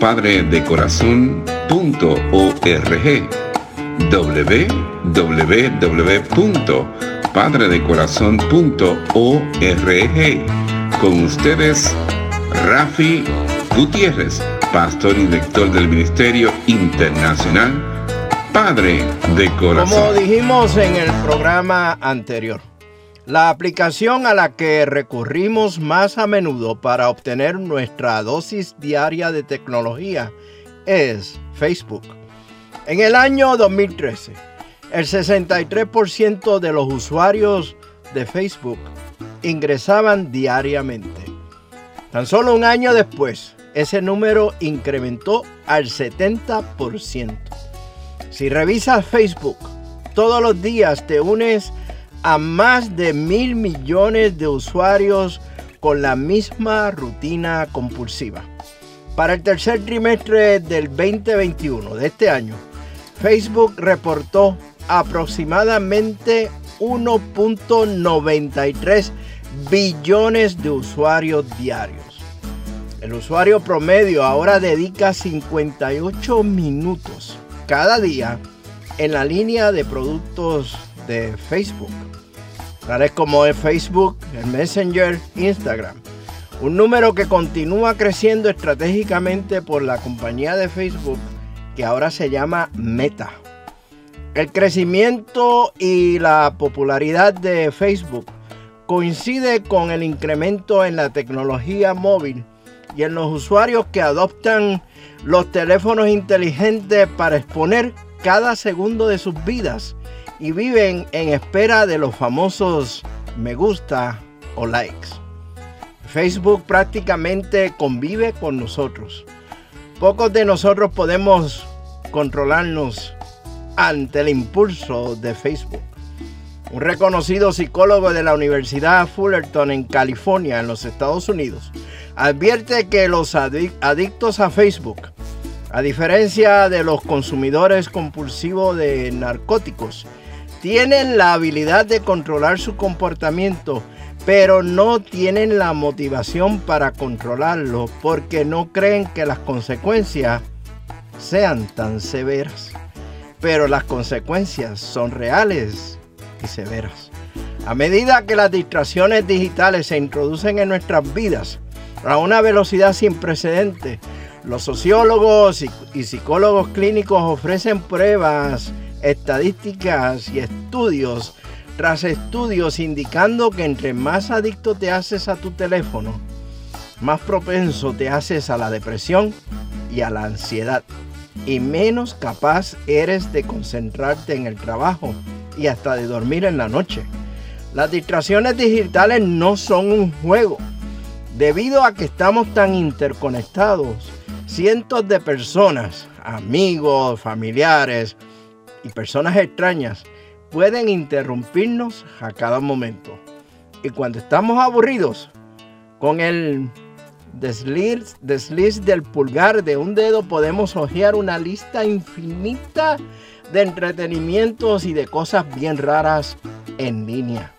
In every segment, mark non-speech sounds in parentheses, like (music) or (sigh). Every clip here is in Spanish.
www.padredecorazon.org www.padredecorazon.org Con ustedes, Rafi Gutiérrez, pastor y director del Ministerio Internacional Padre de Corazón. Como dijimos en el programa anterior, la aplicación a la que recurrimos más a menudo para obtener nuestra dosis diaria de tecnología es Facebook. En el año 2013, el 63% de los usuarios de Facebook ingresaban diariamente. Tan solo un año después, ese número incrementó al 70%. Si revisas Facebook, todos los días te unes a más de mil millones de usuarios con la misma rutina compulsiva. Para el tercer trimestre del 2021 de este año, Facebook reportó aproximadamente 1.93 billones de usuarios diarios. El usuario promedio ahora dedica 58 minutos cada día en la línea de productos de Facebook tales como el Facebook, el Messenger, Instagram. Un número que continúa creciendo estratégicamente por la compañía de Facebook que ahora se llama Meta. El crecimiento y la popularidad de Facebook coincide con el incremento en la tecnología móvil y en los usuarios que adoptan los teléfonos inteligentes para exponer cada segundo de sus vidas y viven en espera de los famosos me gusta o likes. Facebook prácticamente convive con nosotros. Pocos de nosotros podemos controlarnos ante el impulso de Facebook. Un reconocido psicólogo de la Universidad Fullerton en California, en los Estados Unidos, advierte que los adictos a Facebook, a diferencia de los consumidores compulsivos de narcóticos, tienen la habilidad de controlar su comportamiento, pero no tienen la motivación para controlarlo porque no creen que las consecuencias sean tan severas. Pero las consecuencias son reales y severas. A medida que las distracciones digitales se introducen en nuestras vidas a una velocidad sin precedentes, los sociólogos y psicólogos clínicos ofrecen pruebas estadísticas y estudios tras estudios indicando que entre más adicto te haces a tu teléfono, más propenso te haces a la depresión y a la ansiedad y menos capaz eres de concentrarte en el trabajo y hasta de dormir en la noche. Las distracciones digitales no son un juego. Debido a que estamos tan interconectados, cientos de personas, amigos, familiares, y personas extrañas pueden interrumpirnos a cada momento. Y cuando estamos aburridos, con el desliz, desliz del pulgar de un dedo podemos hojear una lista infinita de entretenimientos y de cosas bien raras en línea.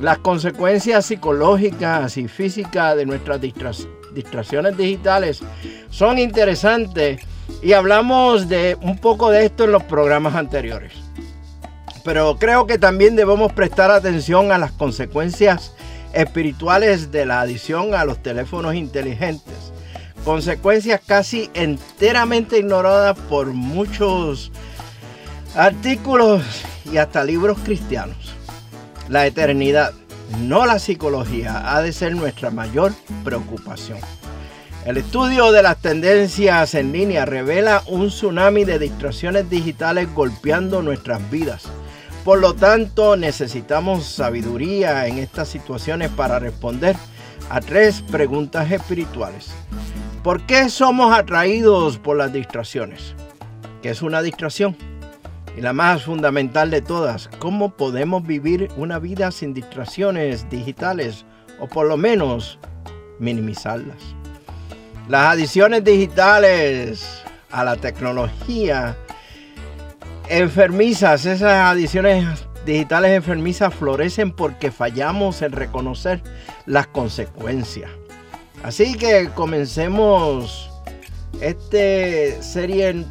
Las consecuencias psicológicas y físicas de nuestras distracciones digitales son interesantes y hablamos de un poco de esto en los programas anteriores. Pero creo que también debemos prestar atención a las consecuencias espirituales de la adición a los teléfonos inteligentes. consecuencias casi enteramente ignoradas por muchos artículos y hasta libros cristianos. La eternidad, no la psicología, ha de ser nuestra mayor preocupación. El estudio de las tendencias en línea revela un tsunami de distracciones digitales golpeando nuestras vidas. Por lo tanto, necesitamos sabiduría en estas situaciones para responder a tres preguntas espirituales. ¿Por qué somos atraídos por las distracciones? ¿Qué es una distracción? Y la más fundamental de todas, ¿cómo podemos vivir una vida sin distracciones digitales o por lo menos minimizarlas? Las adiciones digitales a la tecnología enfermizas, esas adiciones digitales enfermizas florecen porque fallamos en reconocer las consecuencias. Así que comencemos esta serie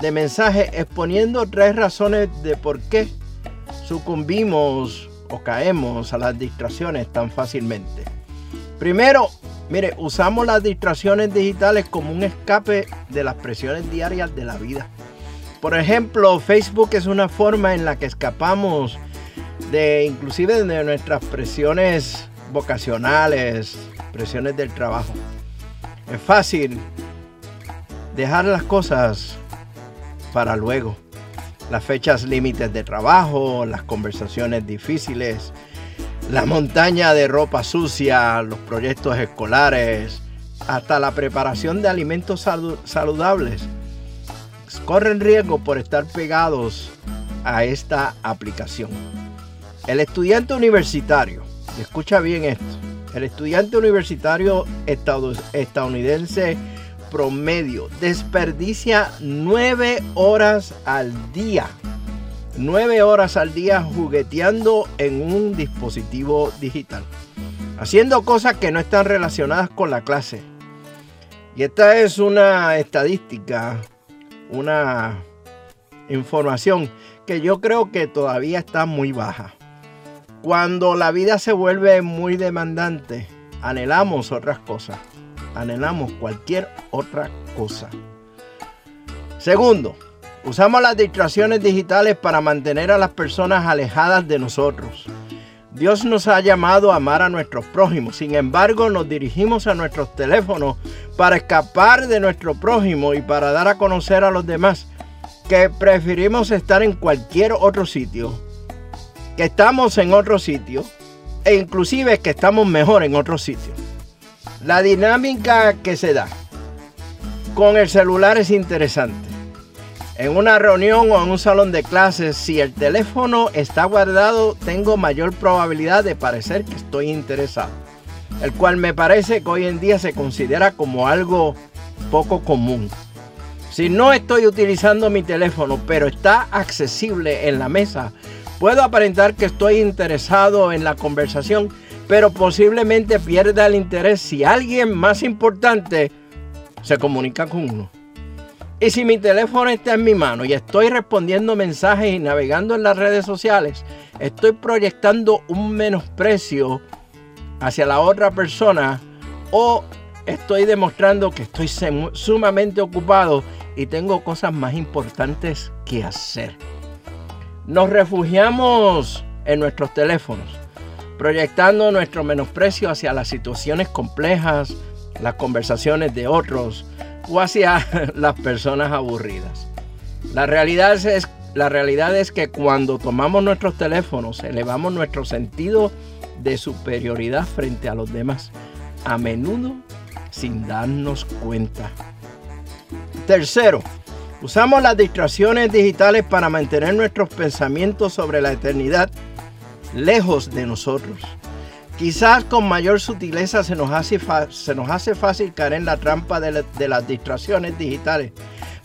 de mensajes exponiendo tres razones de por qué sucumbimos o caemos a las distracciones tan fácilmente. Primero, mire, usamos las distracciones digitales como un escape de las presiones diarias de la vida. Por ejemplo, Facebook es una forma en la que escapamos de inclusive de nuestras presiones vocacionales, presiones del trabajo. Es fácil dejar las cosas para luego. Las fechas límites de trabajo, las conversaciones difíciles, la montaña de ropa sucia, los proyectos escolares, hasta la preparación de alimentos saludables, corren riesgo por estar pegados a esta aplicación. El estudiante universitario, escucha bien esto, el estudiante universitario estadounidense promedio desperdicia nueve horas al día. Nueve horas al día jugueteando en un dispositivo digital. Haciendo cosas que no están relacionadas con la clase. Y esta es una estadística, una información que yo creo que todavía está muy baja. Cuando la vida se vuelve muy demandante, anhelamos otras cosas anhelamos cualquier otra cosa. Segundo, usamos las distracciones digitales para mantener a las personas alejadas de nosotros. Dios nos ha llamado a amar a nuestros prójimos, sin embargo nos dirigimos a nuestros teléfonos para escapar de nuestro prójimo y para dar a conocer a los demás que preferimos estar en cualquier otro sitio, que estamos en otro sitio e inclusive que estamos mejor en otro sitio. La dinámica que se da con el celular es interesante. En una reunión o en un salón de clases, si el teléfono está guardado, tengo mayor probabilidad de parecer que estoy interesado. El cual me parece que hoy en día se considera como algo poco común. Si no estoy utilizando mi teléfono, pero está accesible en la mesa, puedo aparentar que estoy interesado en la conversación pero posiblemente pierda el interés si alguien más importante se comunica con uno. Y si mi teléfono está en mi mano y estoy respondiendo mensajes y navegando en las redes sociales, estoy proyectando un menosprecio hacia la otra persona o estoy demostrando que estoy sumamente ocupado y tengo cosas más importantes que hacer. Nos refugiamos en nuestros teléfonos proyectando nuestro menosprecio hacia las situaciones complejas, las conversaciones de otros o hacia (laughs) las personas aburridas. La realidad es, la realidad es que cuando tomamos nuestros teléfonos elevamos nuestro sentido de superioridad frente a los demás, a menudo sin darnos cuenta. Tercero, usamos las distracciones digitales para mantener nuestros pensamientos sobre la eternidad lejos de nosotros. Quizás con mayor sutileza se nos hace, se nos hace fácil caer en la trampa de, de las distracciones digitales,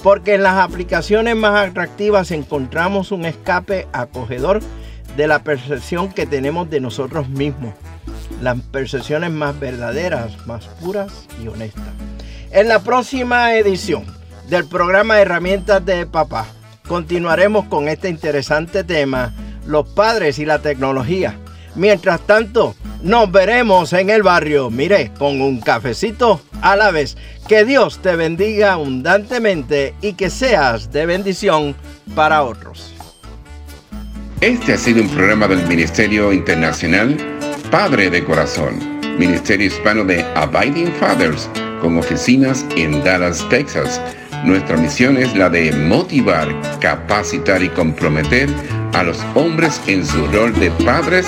porque en las aplicaciones más atractivas encontramos un escape acogedor de la percepción que tenemos de nosotros mismos, las percepciones más verdaderas, más puras y honestas. En la próxima edición del programa Herramientas de Papá, continuaremos con este interesante tema los padres y la tecnología. Mientras tanto, nos veremos en el barrio, mire, con un cafecito a la vez. Que Dios te bendiga abundantemente y que seas de bendición para otros. Este ha sido un programa del Ministerio Internacional Padre de Corazón, Ministerio Hispano de Abiding Fathers, con oficinas en Dallas, Texas. Nuestra misión es la de motivar, capacitar y comprometer a los hombres en su rol de padres